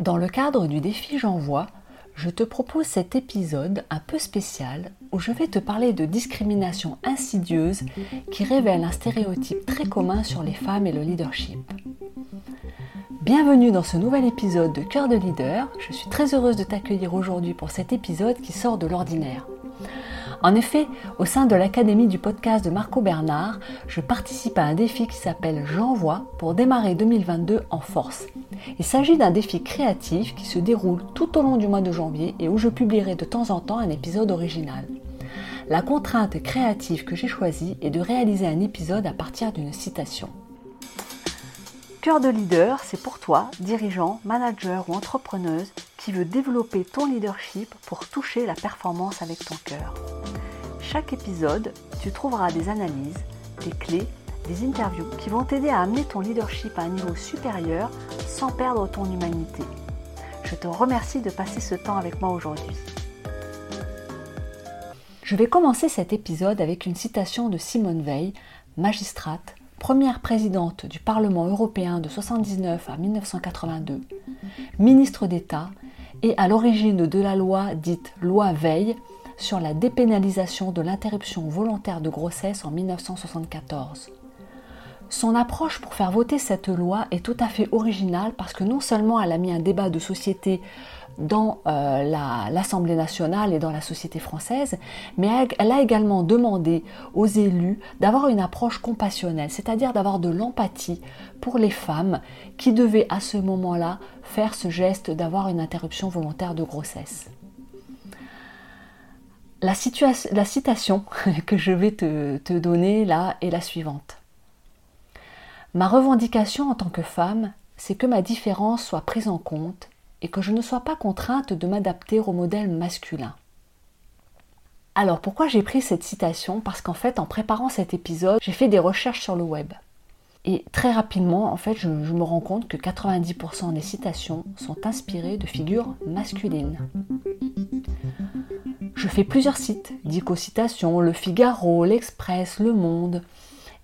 Dans le cadre du défi J'envoie, je te propose cet épisode un peu spécial où je vais te parler de discrimination insidieuse qui révèle un stéréotype très commun sur les femmes et le leadership. Bienvenue dans ce nouvel épisode de Cœur de leader. Je suis très heureuse de t'accueillir aujourd'hui pour cet épisode qui sort de l'ordinaire. En effet, au sein de l'Académie du podcast de Marco Bernard, je participe à un défi qui s'appelle J'envoie pour démarrer 2022 en force. Il s'agit d'un défi créatif qui se déroule tout au long du mois de janvier et où je publierai de temps en temps un épisode original. La contrainte créative que j'ai choisie est de réaliser un épisode à partir d'une citation. Cœur de leader, c'est pour toi, dirigeant, manager ou entrepreneuse, qui veut développer ton leadership pour toucher la performance avec ton cœur. Chaque épisode, tu trouveras des analyses, des clés, des interviews qui vont t'aider à amener ton leadership à un niveau supérieur sans perdre ton humanité. Je te remercie de passer ce temps avec moi aujourd'hui. Je vais commencer cet épisode avec une citation de Simone Veil, magistrate, première présidente du Parlement européen de 1979 à 1982, ministre d'État et à l'origine de la loi dite loi Veil sur la dépénalisation de l'interruption volontaire de grossesse en 1974. Son approche pour faire voter cette loi est tout à fait originale parce que non seulement elle a mis un débat de société dans euh, l'Assemblée nationale et dans la société française, mais elle a également demandé aux élus d'avoir une approche compassionnelle, c'est-à-dire d'avoir de l'empathie pour les femmes qui devaient à ce moment-là faire ce geste d'avoir une interruption volontaire de grossesse. La, citation que je vais te donner là est la suivante. Ma revendication en tant que femme, c'est que ma différence soit prise en compte et que je ne sois pas contrainte de m'adapter au modèle masculin. Alors pourquoi j'ai pris cette citation? Parce qu'en fait, en préparant cet épisode, j'ai fait des recherches sur le web. Et très rapidement, en fait, je, me rends compte que 90% des citations sont inspirées de figures masculines. Je fais plusieurs sites, Dico Citations, Le Figaro, L'Express, Le Monde,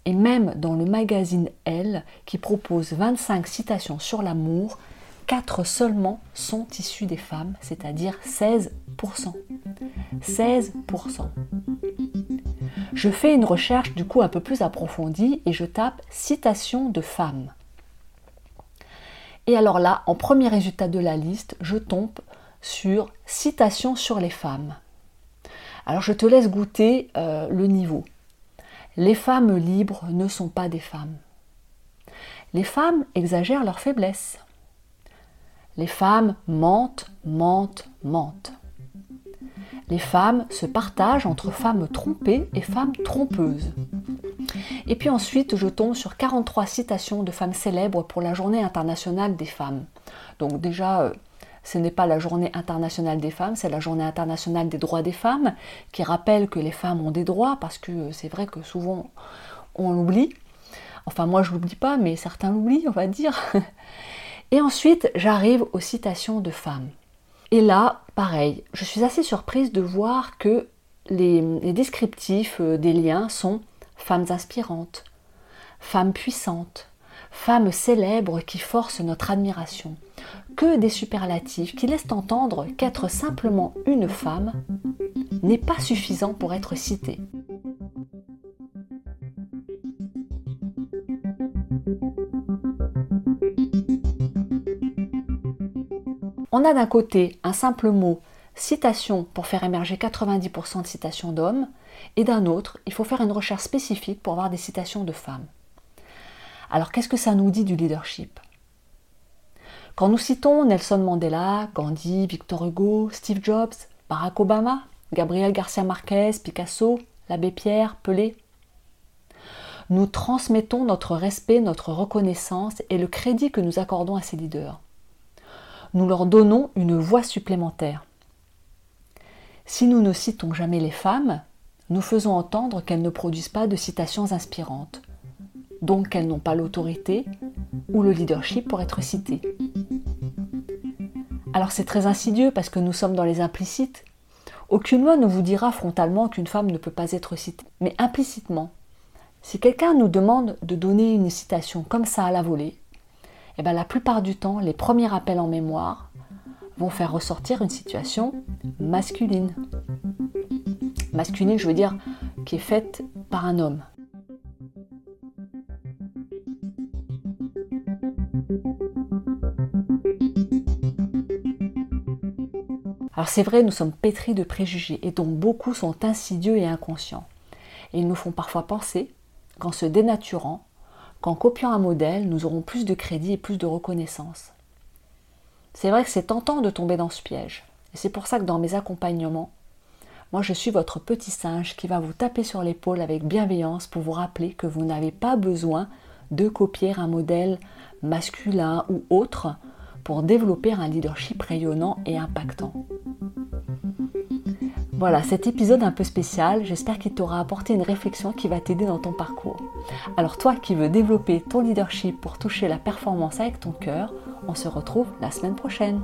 et même dans le magazine Elle, qui propose 25 citations sur l'amour, 4 seulement sont issus des femmes, c'est-à-dire 16%. 16%. Je fais une recherche du coup un peu plus approfondie et je tape citation de femmes. Et alors là, en premier résultat de la liste, je tombe sur citation sur les femmes. Alors je te laisse goûter euh, le niveau. Les femmes libres ne sont pas des femmes. Les femmes exagèrent leur faiblesse. Les femmes mentent, mentent, mentent. Les femmes se partagent entre femmes trompées et femmes trompeuses. Et puis ensuite, je tombe sur 43 citations de femmes célèbres pour la journée internationale des femmes. Donc déjà, euh, ce n'est pas la journée internationale des femmes, c'est la journée internationale des droits des femmes, qui rappelle que les femmes ont des droits, parce que euh, c'est vrai que souvent on l'oublie. Enfin moi je l'oublie pas, mais certains l'oublient, on va dire. Et ensuite, j'arrive aux citations de femmes. Et là, pareil, je suis assez surprise de voir que les, descriptifs euh, des liens sont femmes inspirantes, femmes puissantes, femmes célèbres qui forcent notre admiration. Que des superlatifs qui laissent entendre qu'être simplement une femme n'est pas suffisant pour être cité. On a d'un côté un simple mot citation pour faire émerger 90% de citations d'hommes, et d'un autre, il faut faire une recherche spécifique pour avoir des citations de femmes. Alors qu'est-ce que ça nous dit du leadership? Quand nous citons Nelson Mandela, Gandhi, Victor Hugo, Steve Jobs, Barack Obama, Gabriel Garcia Marquez, Picasso, l'abbé Pierre, Pelé, nous transmettons notre respect, notre reconnaissance et le crédit que nous accordons à ces leaders nous leur donnons une voix supplémentaire. Si nous ne citons jamais les femmes, nous faisons entendre qu'elles ne produisent pas de citations inspirantes, donc qu'elles n'ont pas l'autorité ou le leadership pour être citées. Alors c'est très insidieux parce que nous sommes dans les implicites. Aucune loi ne vous dira frontalement qu'une femme ne peut pas être citée, mais implicitement. Si quelqu'un nous demande de donner une citation comme ça à la volée, eh ben, la plupart du temps, les premiers rappels en mémoire vont faire ressortir une situation masculine. Masculine, je veux dire, qui est faite par un homme. Alors c'est vrai, nous sommes pétris de préjugés et dont beaucoup sont insidieux et inconscients. Et ils nous font parfois penser qu'en se dénaturant, qu'en copiant un modèle, nous aurons plus de crédit et plus de reconnaissance. C'est vrai que c'est tentant de tomber dans ce piège. Et c'est pour ça que dans mes accompagnements, moi je suis votre petit singe qui va vous taper sur l'épaule avec bienveillance pour vous rappeler que vous n'avez pas besoin de copier un modèle masculin ou autre pour développer un leadership rayonnant et impactant. Voilà, cet épisode un peu spécial, j'espère qu'il t'aura apporté une réflexion qui va t'aider dans ton parcours. Alors toi qui veux développer ton leadership pour toucher la performance avec ton cœur, on se retrouve la semaine prochaine.